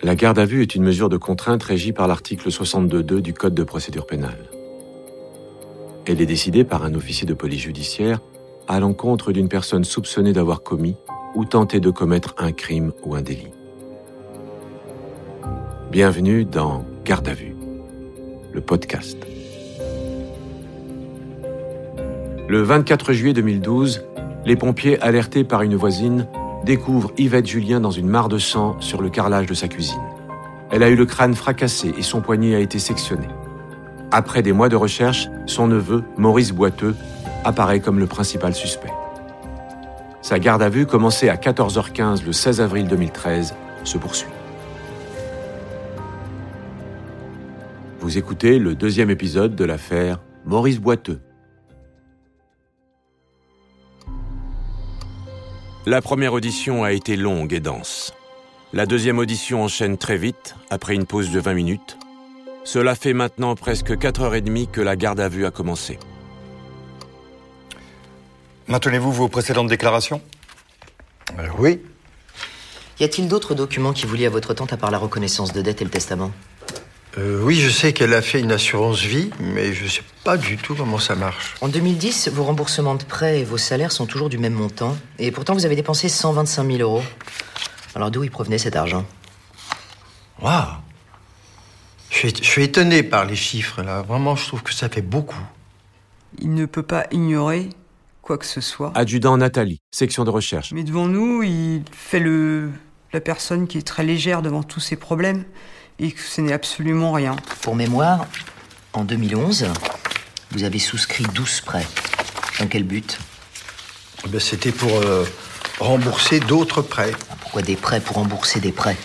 La garde à vue est une mesure de contrainte régie par l'article 62.2 du Code de procédure pénale. Elle est décidée par un officier de police judiciaire à l'encontre d'une personne soupçonnée d'avoir commis ou tenté de commettre un crime ou un délit. Bienvenue dans Garde à vue, le podcast. Le 24 juillet 2012, les pompiers, alertés par une voisine, découvrent Yvette Julien dans une mare de sang sur le carrelage de sa cuisine. Elle a eu le crâne fracassé et son poignet a été sectionné. Après des mois de recherche, son neveu, Maurice Boiteux, apparaît comme le principal suspect. Sa garde à vue, commencée à 14h15 le 16 avril 2013, se poursuit. Vous écoutez le deuxième épisode de l'affaire Maurice Boiteux. La première audition a été longue et dense. La deuxième audition enchaîne très vite, après une pause de 20 minutes. Cela fait maintenant presque 4h30 que la garde à vue a commencé. Maintenez-vous vos précédentes déclarations? Euh, oui. Y a-t-il d'autres documents qui vous lient à votre tante à part la reconnaissance de dette et le testament? Euh, oui, je sais qu'elle a fait une assurance vie, mais je sais pas du tout comment ça marche. En 2010, vos remboursements de prêts et vos salaires sont toujours du même montant. Et pourtant, vous avez dépensé 125 000 euros. Alors d'où il provenait cet argent? Waouh je suis, je suis étonné par les chiffres, là. Vraiment, je trouve que ça fait beaucoup. Il ne peut pas ignorer quoi que ce soit. Adjudant Nathalie, section de recherche. Mais devant nous, il fait le la personne qui est très légère devant tous ces problèmes et que ce n'est absolument rien. Pour mémoire, en 2011, vous avez souscrit 12 prêts. Dans quel but? Eh ben, C'était pour euh, rembourser d'autres prêts. Pourquoi des prêts pour rembourser des prêts?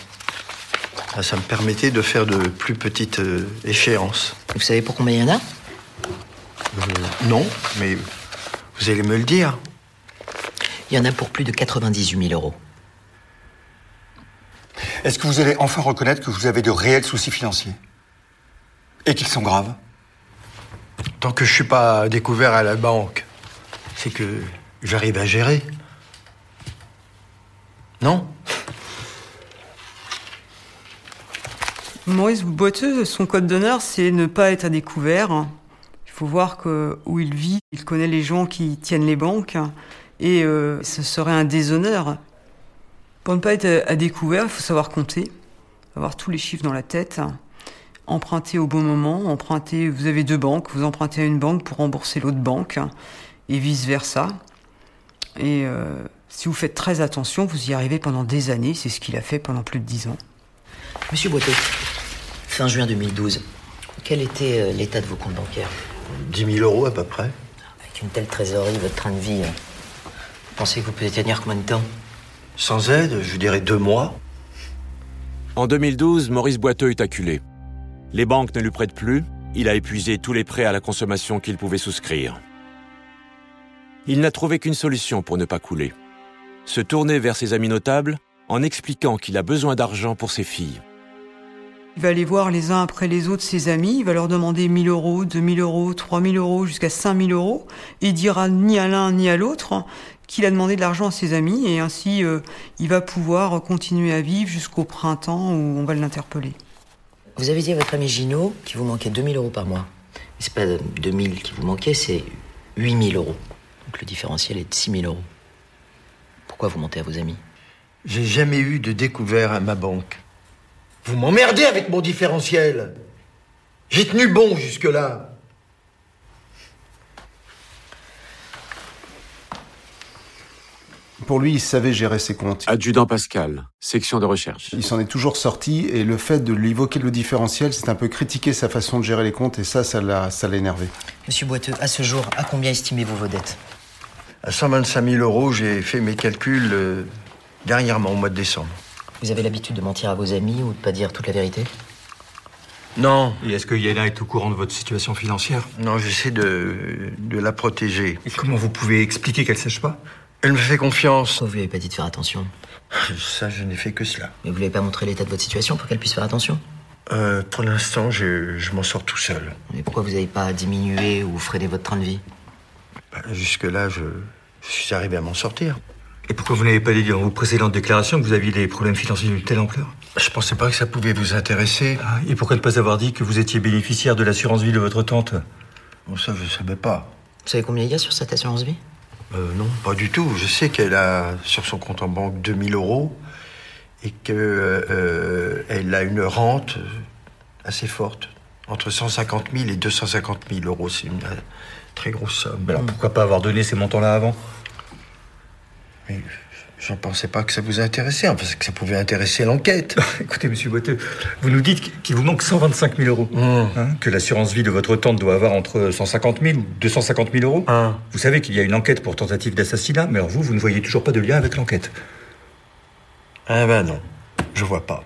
Ah, Ça me permettait de faire de plus petites euh, échéances. Vous savez pour combien il y en a? Euh, non, mais vous allez me le dire. Il y en a pour plus de 98 000 euros. Est-ce que vous allez enfin reconnaître que vous avez de réels soucis financiers Et qu'ils sont graves? Tant que je suis pas découvert à la banque, c'est que j'arrive à gérer. Non? Maurice Boiteux, son code d'honneur, c'est ne pas être à découvert. Il faut voir que où il vit, il connaît les gens qui tiennent les banques et euh, ce serait un déshonneur. Pour ne pas être à découvert, il faut savoir compter, avoir tous les chiffres dans la tête, emprunter au bon moment, emprunter. Vous avez deux banques, vous empruntez à une banque pour rembourser l'autre banque et vice versa. Et euh, si vous faites très attention, vous y arrivez pendant des années. C'est ce qu'il a fait pendant plus de dix ans. Monsieur Boiteux, fin juin 2012, quel était euh, l'état de vos comptes bancaires? 10 000 euros à peu près. Avec une telle trésorerie, votre train de vie, euh, vous pensez que vous pouvez tenir combien de temps? Sans aide, je dirais deux mois. En 2012, Maurice Boiteux est acculé. Les banques ne lui prêtent plus, il a épuisé tous les prêts à la consommation qu'il pouvait souscrire. Il n'a trouvé qu'une solution pour ne pas couler. Se tourner vers ses amis notables en expliquant qu'il a besoin d'argent pour ses filles. Il va aller voir les uns après les autres ses amis, il va leur demander 1000 euros, 2000 euros, 3000 euros, jusqu'à 5000 euros. Et il dira ni à l'un ni à l'autre qu'il a demandé de l'argent à ses amis et ainsi euh, il va pouvoir continuer à vivre jusqu'au printemps où on va l'interpeller. Vous avez dit à votre ami Gino qu'il vous manquait 2000 euros par mois. Mais c'est pas 2000 qui vous manquait, c'est 8000 euros. Donc le différentiel est de 6000 euros. Pourquoi vous mentez à vos amis? J'ai jamais eu de découvert à ma banque. Vous m'emmerdez avec mon différentiel. J'ai tenu bon jusque-là. Pour lui, il savait gérer ses comptes. Adjudant Pascal, section de recherche. Il s'en est toujours sorti et le fait de lui évoquer le différentiel, c'est un peu critiquer sa façon de gérer les comptes et ça, ça l'a, ça l'a énervé. Monsieur Boiteux, à ce jour, à combien estimez-vous vos dettes? À 125 000 euros, j'ai fait mes calculs euh, dernièrement, au mois de décembre. Vous avez l'habitude de mentir à vos amis ou de pas dire toute la vérité Non, Et est-ce que Yéna est au courant de votre situation financière non, j'essaie de, de la protéger. Et comment vous pouvez expliquer qu'elle sache pas Elle me fait confiance. Pourquoi vous lui avez pas dit de faire attention Ça, je n'ai fait que cela. Mais vous lui avez pas montré l'état de votre situation pour qu'elle puisse faire attention Euh, pour l'instant, je, je m'en sors tout seul. Mais pourquoi vous n'avez pas diminué ou freiné votre train de vie Bah, Jusque-là, je, je suis arrivé à m'en sortir. Et pourquoi vous n'avez pas dit dans vos précédentes déclarations que vous aviez des problèmes financiers d'une telle ampleur? Je pensais pas que ça pouvait vous intéresser. Ah, Et pourquoi ne pas avoir dit que vous étiez bénéficiaire de l'assurance vie de votre tante? Bon, ça, je savais pas. Vous savez combien il y a sur cette assurance vie? Euh, non, pas du tout. Je sais qu'elle a sur son compte en banque 2000 euros et qu'elle a une rente euh, assez forte, entre 150 000 et 250 000 euros. C'est une euh, très grosse somme. Mais alors pourquoi pas avoir donné ces montants-là avant? Mais je ne pensais pas que ça vous intéressait, enfin, que ça pouvait intéresser l'enquête. Écoutez, monsieur Boiteux, vous nous dites qu'il vous manque 125 000 euros. Hein, que l'assurance vie de votre tante doit avoir entre 150 000 ou 250 000 euros. Hein. Vous savez qu'il y a une enquête pour tentative d'assassinat, mais alors vous, vous ne voyez toujours pas de lien avec l'enquête. Ah ben non, je vois pas.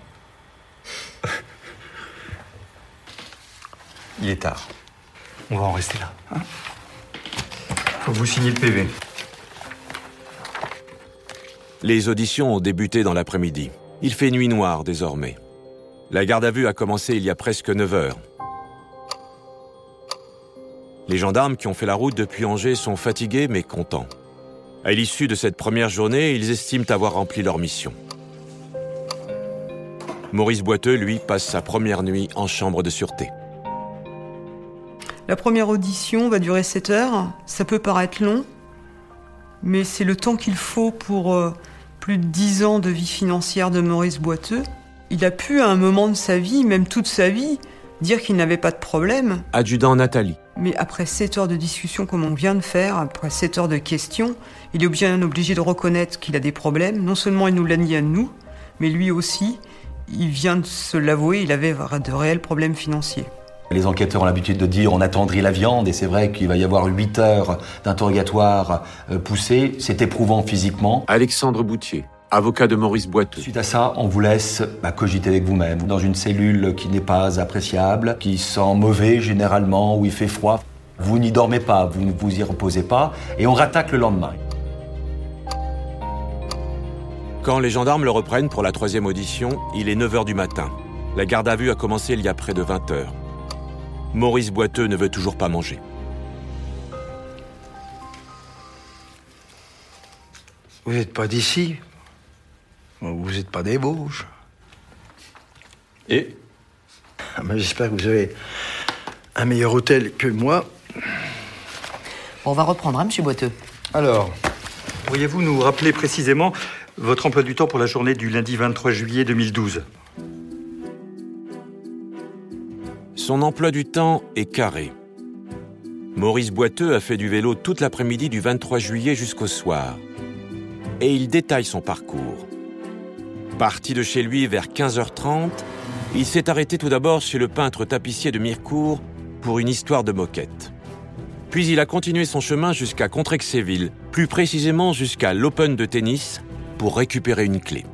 Il est tard. On va en rester là. Hein Faut que vous signer le PV. Les auditions ont débuté dans l'après-midi. Il fait nuit noire désormais. La garde à vue a commencé il y a presque 9 heures. Les gendarmes qui ont fait la route depuis Angers sont fatigués mais contents. À l'issue de cette première journée, ils estiment avoir rempli leur mission. Maurice Boiteux, lui, passe sa première nuit en chambre de sûreté. La première audition va durer 7 heures. Ça peut paraître long, mais c'est le temps qu'il faut pour euh, plus de 10 ans de vie financière de Maurice Boiteux. Il a pu, à un moment de sa vie, même toute sa vie, dire qu'il n'avait pas de problème. Adjudant Nathalie. Mais après 7 heures de discussion comme on vient de faire, après 7 heures de questions, il est bien obligé de reconnaître qu'il a des problèmes. Non seulement il nous l'a dit à nous, mais lui aussi, il vient de se l'avouer, il avait de réels problèmes financiers. Les enquêteurs ont l'habitude de dire on attendrit la viande et c'est vrai qu'il va y avoir 8 heures d'interrogatoire euh, poussé. C'est éprouvant physiquement. Alexandre Boutier, avocat de Maurice Boiteux. Suite à ça, on vous laisse bah, cogiter avec vous-même dans une cellule qui n'est pas appréciable, qui sent mauvais généralement, où il fait froid. Vous n'y dormez pas, vous ne vous y reposez pas et on rattaque le lendemain. Quand les gendarmes le reprennent pour la troisième audition, il est 9h du matin. La garde à vue a commencé il y a près de 20 heures. Maurice Boiteux ne veut toujours pas manger. Vous n'êtes pas d'ici Vous n'êtes pas des Vosges Et Ah, mais J'espère que vous avez un meilleur hôtel que moi. On va reprendre, hein, monsieur Boiteux Alors, pourriez-vous nous rappeler précisément votre emploi du temps pour la journée du lundi 23 juillet 2012 Son emploi du temps est carré. Maurice Boiteux a fait du vélo toute l'après-midi du 23 juillet jusqu'au soir. Et il détaille son parcours. Parti de chez lui vers 15h30, il s'est arrêté tout d'abord chez le peintre tapissier de Mirecourt pour une histoire de moquette. Puis il a continué son chemin jusqu'à Contrexéville, plus précisément jusqu'à l'Open de tennis, pour récupérer une clé.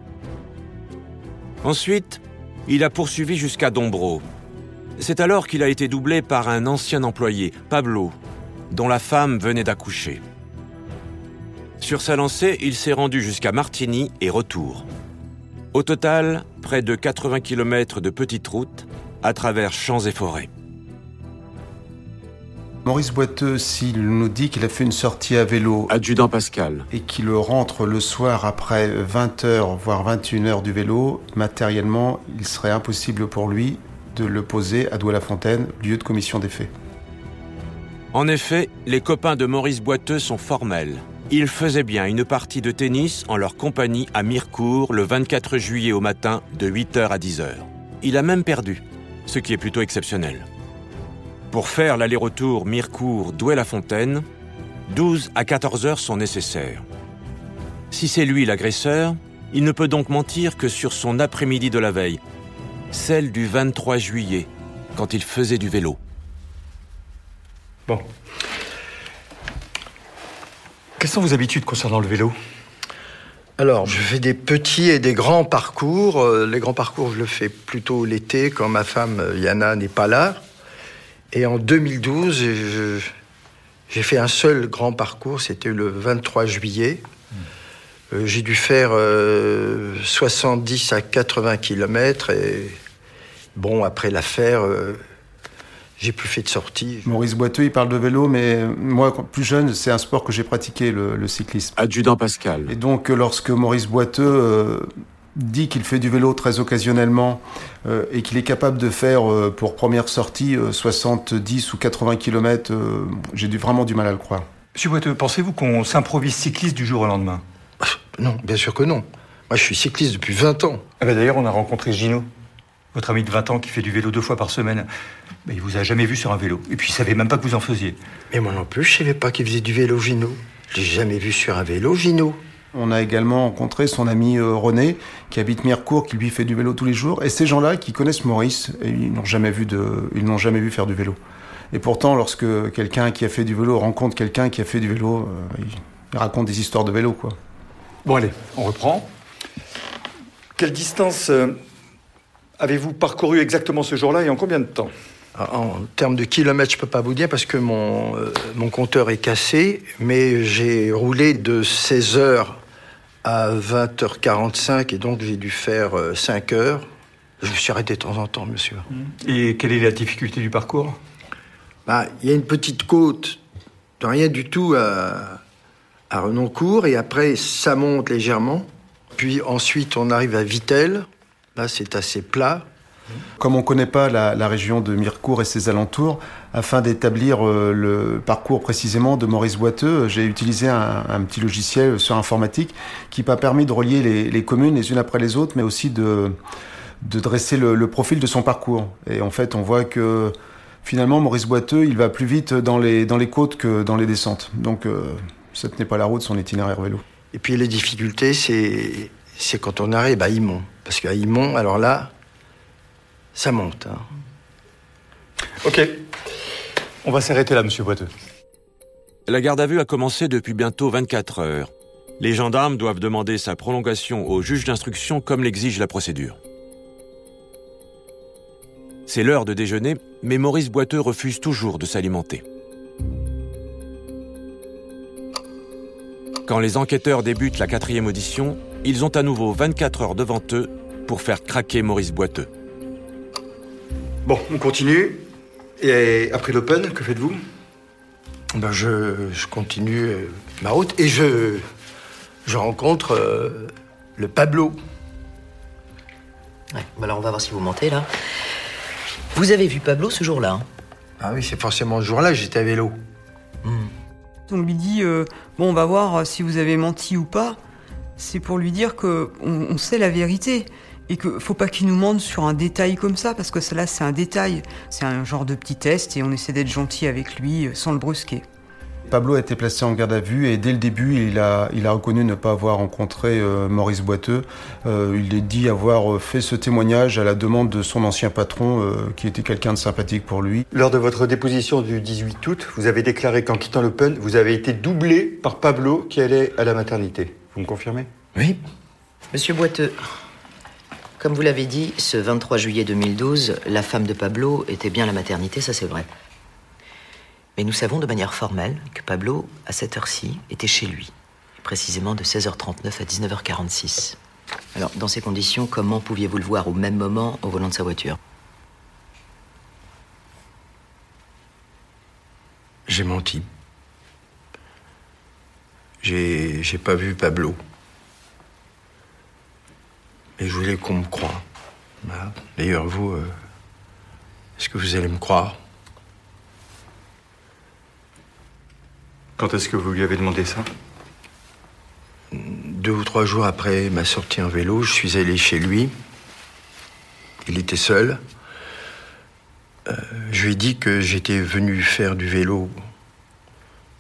Ensuite, il a poursuivi jusqu'à Dombreau. C'est alors qu'il a été doublé par un ancien employé, Pablo, dont la femme venait d'accoucher. Sur sa lancée, il s'est rendu jusqu'à Martigny et retour. Au total, près de 80 km de petites routes à travers champs et forêts. Maurice Boiteux, s'il nous dit qu'il a fait une sortie à vélo Adjudant Pascal. et qu'il rentre le soir après 20h, voire 21h du vélo, matériellement, il serait impossible pour lui de le poser à Douai-la-Fontaine, lieu de commission des faits. En effet, les copains de Maurice Boiteux sont formels. Ils faisaient bien une partie de tennis en leur compagnie à Mirecourt le 24 juillet au matin de 8h à 10h. Il a même perdu, ce qui est plutôt exceptionnel. Pour faire l'aller-retour Mirecourt-Douai-la-Fontaine, 12 à 14 heures sont nécessaires. Si c'est lui l'agresseur, il ne peut donc mentir que sur son après-midi de la veille, celle du 23 juillet, quand il faisait du vélo. Bon. Quelles sont vos habitudes concernant le vélo? Alors, je fais des petits et des grands parcours. Euh, Les grands parcours, je le fais plutôt l'été, quand ma femme euh, Yana n'est pas là. Et en 2012, je- j'ai fait un seul grand parcours, c'était le 23 juillet. Euh, J'ai dû faire euh, 70 à 80 kilomètres. Et bon, après l'affaire, euh, j'ai plus fait de sortie. Maurice Boiteux, il parle de vélo, mais moi, plus jeune, c'est un sport que j'ai pratiqué, le, cyclisme. Adjudant Pascal. Et donc, lorsque Maurice Boiteux euh, dit qu'il fait du vélo très occasionnellement euh, et qu'il est capable de faire, euh, pour première sortie, 70 ou 80 km, j'ai vraiment du mal à le croire. Monsieur Boiteux, pensez-vous qu'on s'improvise cycliste du jour au lendemain? Non, bien sûr que non. Moi, je suis cycliste depuis 20 ans. Ah ben, D'ailleurs, on a rencontré Gino, votre ami de 20 ans qui fait du vélo deux fois par semaine. Mais il vous a jamais vu sur un vélo. Et puis il savait même pas que vous en faisiez. Mais moi non plus, je savais pas qu'il faisait du vélo, Gino. Je l'ai jamais vu sur un vélo, Gino. On a également rencontré son ami euh, René, qui habite Mirecourt, qui lui fait du vélo tous les jours. Et ces gens-là, qui connaissent Maurice, ils n'ont jamais vu de, ils n'ont jamais vu faire du vélo. Et pourtant, lorsque quelqu'un qui a fait du vélo rencontre quelqu'un qui a fait du vélo, euh, il raconte des histoires de vélo, quoi. Bon allez, on reprend. Quelle distance euh, avez-vous parcouru exactement ce jour-là et en combien de temps? En termes de kilomètres, je peux pas vous dire parce que mon, euh, mon compteur est cassé, mais j'ai roulé de 16h à 20h45 et donc j'ai dû faire 5 euh, heures. Je me suis arrêté de temps en temps, monsieur. Et quelle est la difficulté du parcours? Bah, Il y a une petite côte de rien du tout à, à Renoncourt et après ça monte légèrement. Puis ensuite on arrive à Vitel. Là c'est assez plat. Comme on ne connaît pas la, région de Mirecourt et ses alentours, afin d'établir euh, le parcours précisément de Maurice Boiteux, j'ai utilisé un, petit logiciel sur informatique qui m'a permis de relier les, communes les unes après les autres, mais aussi de, dresser le, profil de son parcours. Et en fait, on voit que finalement, Maurice Boiteux, il va plus vite dans les, côtes que dans les descentes. Donc, euh, ce n'est pas la route, son itinéraire vélo. Et puis les difficultés, c'est quand on arrive à Imont. Parce qu'à Imont, alors là, ça monte. Hein. Ok. On va s'arrêter là, monsieur Boiteux. La garde à vue a commencé depuis bientôt 24 heures. Les gendarmes doivent demander sa prolongation au juge d'instruction comme l'exige la procédure. C'est l'heure de déjeuner, mais Maurice Boiteux refuse toujours de s'alimenter. Quand les enquêteurs débutent la quatrième audition, ils ont à nouveau 24 heures devant eux pour faire craquer Maurice Boiteux. Bon, on continue. Et après l'Open, que faites-vous? Ben je, continue euh, ma route et je, je rencontre euh, le Pablo. Ouais, ben alors on va voir si vous mentez là. Vous avez vu Pablo ce jour-là hein? Ah oui, c'est forcément ce jour-là, j'étais à vélo. Hmm. On lui dit euh, bon, on va voir si vous avez menti ou pas. C'est pour lui dire que on sait la vérité et qu'il faut pas qu'il nous mente sur un détail comme ça, parce que cela c'est un détail, c'est un genre de petit test et on essaie d'être gentil avec lui euh, sans le brusquer. Pablo a été placé en garde à vue et dès le début, il a, il a reconnu ne pas avoir rencontré euh, Maurice Boiteux. Euh, il est dit avoir fait ce témoignage à la demande de son ancien patron, qui était quelqu'un de sympathique pour lui. Lors de votre déposition du 18 août, vous avez déclaré qu'en quittant l'Open, vous avez été doublé par Pablo qui allait à la maternité. Vous me confirmez? Oui. Monsieur Boiteux, comme vous l'avez dit, ce 23 juillet 2012, la femme de Pablo était bien à la maternité, ça c'est vrai. Mais nous savons de manière formelle que Pablo, à cette heure-ci, était chez lui, précisément de 16h39 à 19h46. Alors, dans ces conditions, comment pouviez-vous le voir au même moment au volant de sa voiture? J'ai menti. J'ai pas vu Pablo. Et je voulais qu'on me croie. D'ailleurs, vous, euh, est-ce que vous allez me croire? Quand est-ce que vous lui avez demandé ça Deux ou trois jours après ma sortie en vélo, je suis allé chez lui. Il était seul. Euh, je lui ai dit que j'étais venu faire du vélo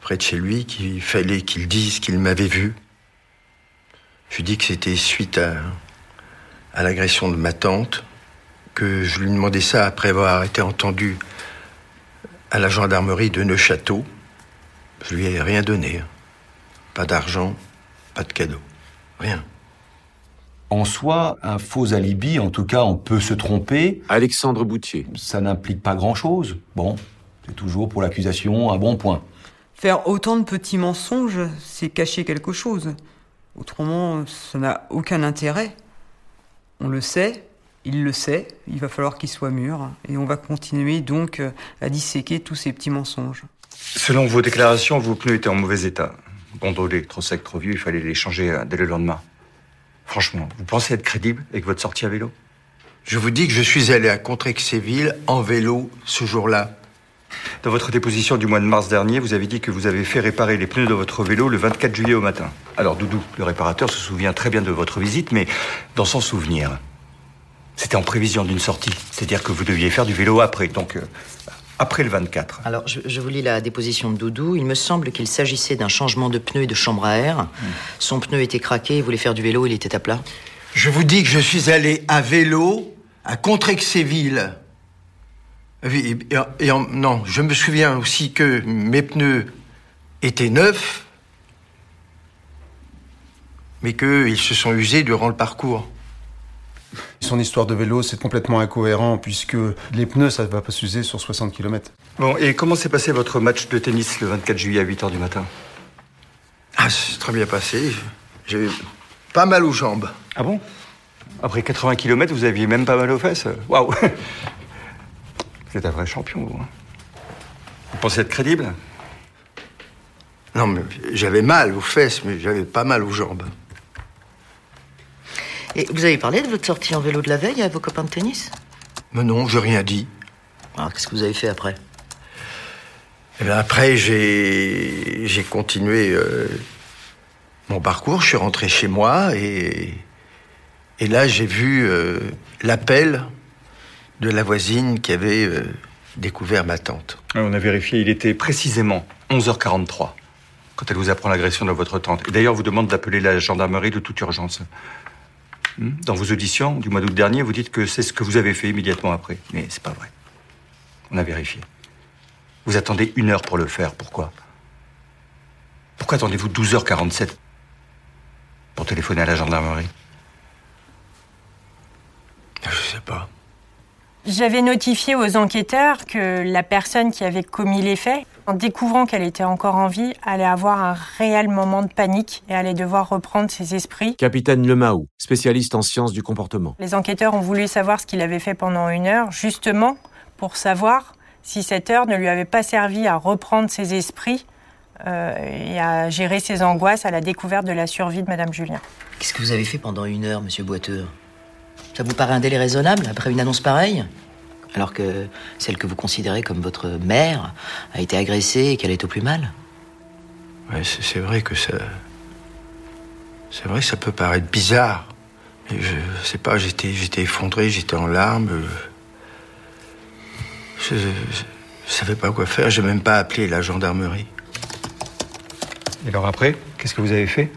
près de chez lui, qu'il fallait qu'il dise qu'il m'avait vu. Je lui ai dit que c'était suite à l'agression de ma tante, que je lui demandais ça après avoir été entendu à la gendarmerie de Neuchâteau. Je lui ai rien donné. Pas d'argent, pas de cadeau. Rien. En soi, un faux alibi, en tout cas, on peut se tromper. Alexandre Boutier. Ça n'implique pas grand-chose. Bon, c'est toujours pour l'accusation un bon point. Faire autant de petits mensonges, c'est cacher quelque chose. Autrement, ça n'a aucun intérêt. On le sait, Il le sait, il va falloir qu'il soit mûr, et on va continuer donc à disséquer tous ces petits mensonges. Selon vos déclarations, vos pneus étaient en mauvais état. Gondolés, trop secs, trop vieux, il fallait les changer euh, dès le lendemain. Franchement, vous pensez être crédible avec votre sortie à vélo? Je vous dis que je suis allé à Contrexéville en vélo ce jour-là. Dans votre déposition du mois de mars dernier, vous avez dit que vous avez fait réparer les pneus de votre vélo le 24 juillet au matin. Alors, Doudou, le réparateur se souvient très bien de votre visite, mais dans son souvenir, c'était en prévision d'une sortie. C'est-à-dire que vous deviez faire du vélo après, donc euh, après le 24. Alors, je, je vous lis la déposition de Doudou. Il me semble qu'il s'agissait d'un changement de pneu et de chambre à air. Son pneu était craqué, il voulait faire du vélo, il était à plat. Je vous dis que je suis allé à vélo à Contrexéville. Oui, et- et- et en- non, je me souviens aussi que mes pneus étaient neufs, mais qu'ils se sont usés durant le parcours. Son histoire de vélo, c'est complètement incohérent puisque les pneus, ça ne va pas s'user sur 60 km. Bon, et comment s'est passé votre match de tennis le 24 juillet à 8h du matin? Ah, c'est très bien passé. J'ai pas mal aux jambes. Ah bon? Après 80 km, vous aviez même pas mal aux fesses Waouh Vous êtes un vrai champion, vous. hein. Vous pensez être crédible? Non, mais j'avais mal aux fesses, mais j'avais pas mal aux jambes. Et vous avez parlé de votre sortie en vélo de la veille à vos copains de tennis Mais non, j'ai rien dit. Alors, qu'est-ce que vous avez fait après bien après, j'ai j'ai continué euh, mon parcours. Je suis rentré chez moi et, et là, j'ai vu euh, l'appel de la voisine qui avait euh, découvert ma tante. Ouais, On a vérifié, il était précisément 11h43 quand elle vous apprend l'agression de votre tante. Et d'ailleurs, vous demande d'appeler la gendarmerie de toute urgence. Hmm Dans vos auditions du mois d'août dernier, vous dites que c'est ce que vous avez fait immédiatement après. Mais c'est pas vrai. On a vérifié. Vous attendez une heure pour le faire. Pourquoi? Pourquoi attendez-vous 12h47 pour téléphoner à la gendarmerie? Je sais pas. J'avais notifié aux enquêteurs que la personne qui avait commis les faits, en découvrant qu'elle était encore en vie, allait avoir un réel moment de panique et allait devoir reprendre ses esprits. Capitaine Lemaou, spécialiste en sciences du comportement. Les enquêteurs ont voulu savoir ce qu'il avait fait pendant une heure, justement pour savoir si cette heure ne lui avait pas servi à reprendre ses esprits euh, et à gérer ses angoisses à la découverte de la survie de Madame Julien. Qu'est-ce que vous avez fait pendant une heure, monsieur Boiteux? Ça vous paraît un délai raisonnable après une annonce pareille? Alors que celle que vous considérez comme votre mère a été agressée et qu'elle est au plus mal Ouais, c'est vrai que ça. C'est vrai que ça peut paraître bizarre. Et je sais pas, j'étais, j'étais effondré, j'étais en larmes. Je, je, je savais pas quoi faire, j'ai même pas appelé la gendarmerie. Et alors après, qu'est-ce que vous avez fait?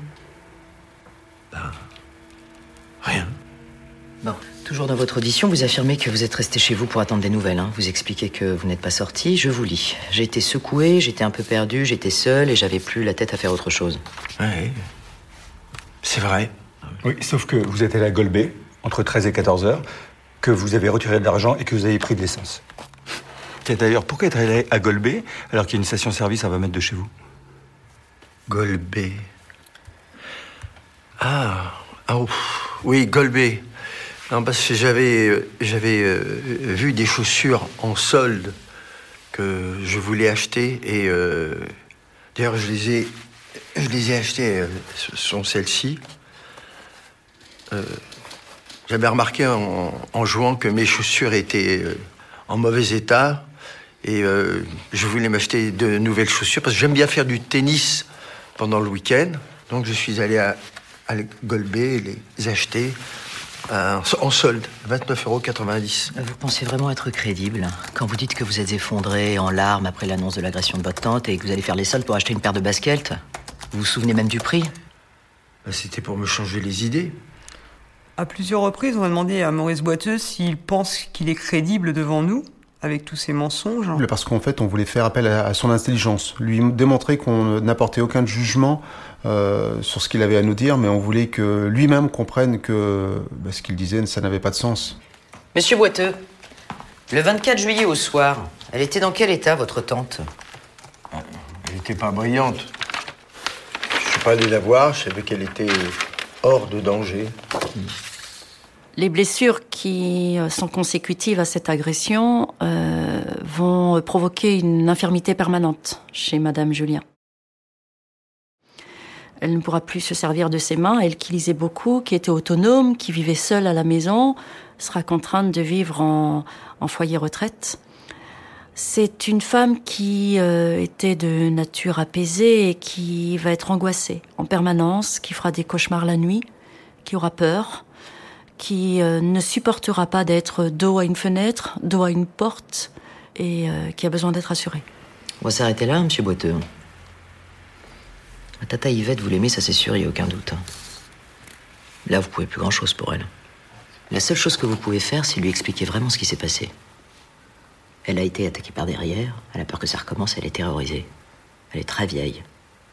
Toujours dans votre audition, vous affirmez que vous êtes resté chez vous pour attendre des nouvelles. hein. Vous expliquez que vous n'êtes pas sorti. Je vous lis. J'ai été secoué, j'étais un peu perdu, j'étais seul et j'avais plus la tête à faire autre chose. Ouais. C'est vrai. Oui, sauf que vous êtes allé à Golbet, entre 13 et 14 heures, que vous avez retiré de l'argent et que vous avez pris de l'essence. Tiens, D'ailleurs, pourquoi être allé à Golbet alors qu'il y a une station-service à 20 mètres de chez vous? Golbet. Ah, ah ouf. oui, Golbet. Non, parce que j'avais, euh, vu des chaussures en solde que je voulais acheter et euh, d'ailleurs je les ai, achetées. euh, ce sont celles-ci. J'avais remarqué en, jouant que mes chaussures étaient en mauvais état et je voulais m'acheter de nouvelles chaussures parce que j'aime bien faire du tennis pendant le week-end. Donc je suis allé à, à Golbet les acheter en solde, 29,90 euros. Vous pensez vraiment être crédible quand vous dites que vous êtes effondré en larmes après l'annonce de l'agression de votre tante et que vous allez faire les soldes pour acheter une paire de baskets? Vous vous souvenez même du prix? Ben, C'était pour me changer les idées. À plusieurs reprises, on a demandé à Maurice Boiteux s'il pense qu'il est crédible devant nous, avec tous ces mensonges. Parce qu'en fait, on voulait faire appel à son intelligence, lui démontrer qu'on n'apportait aucun jugement euh, sur ce qu'il avait à nous dire, mais on voulait que lui-même comprenne que bah, ce qu'il disait, ça n'avait pas de sens. Monsieur Boiteux, le 24 juillet au soir, elle était dans quel état, votre tante? Elle n'était pas brillante. Je suis pas allé la voir, je savais qu'elle était hors de danger. Les blessures qui euh, sont consécutives à cette agression euh, vont provoquer une infirmité permanente chez Madame Julien. Elle ne pourra plus se servir de ses mains. Elle qui lisait beaucoup, qui était autonome, qui vivait seule à la maison, sera contrainte de vivre en, foyer retraite. C'est une femme qui euh, était de nature apaisée et qui va être angoissée en permanence, qui fera des cauchemars la nuit, qui aura peur, qui euh, ne supportera pas d'être dos à une fenêtre, dos à une porte, et euh, qui a besoin d'être assurée. On va s'arrêter là, monsieur Boiteux. Tata Yvette, vous l'aimez, ça c'est sûr, il n'y a aucun doute. Hein. Là, vous pouvez plus grand-chose pour elle. La seule chose que vous pouvez faire, c'est lui expliquer vraiment ce qui s'est passé. Elle a été attaquée par derrière, elle a peur que ça recommence, elle est terrorisée. Elle est très vieille,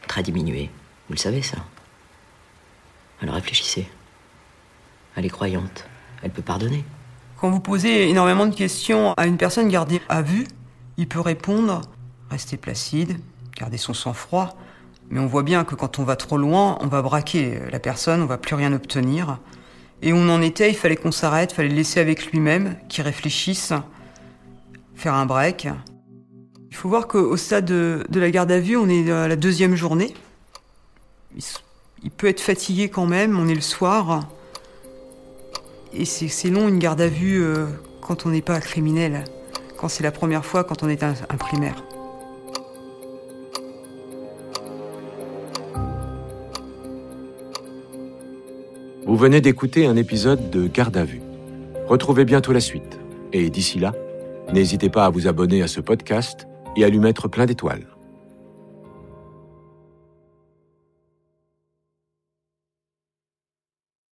très diminuée. Vous le savez, ça Alors réfléchissez. Elle est croyante. Elle peut pardonner. Quand vous posez énormément de questions à une personne gardée à vue, il peut répondre, rester placide, garder son sang-froid. Mais on voit bien que quand on va trop loin, on va braquer la personne, on va plus rien obtenir. Et on en était, il fallait qu'on s'arrête, il fallait le laisser avec lui-même, qu'il réfléchisse, faire un break. Il faut voir qu'au stade de, la garde à vue, on est à la deuxième journée. il peut être fatigué quand même, on est le soir. Et c'est long une garde à vue euh, quand on n'est pas criminel, quand c'est la première fois, quand on est un, primaire. Vous venez d'écouter un épisode de Garde à vue. Retrouvez bientôt la suite. Et d'ici là, n'hésitez pas à vous abonner à ce podcast et à lui mettre plein d'étoiles.